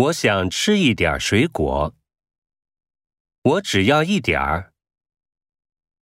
我想吃一点水果。我只要一点儿。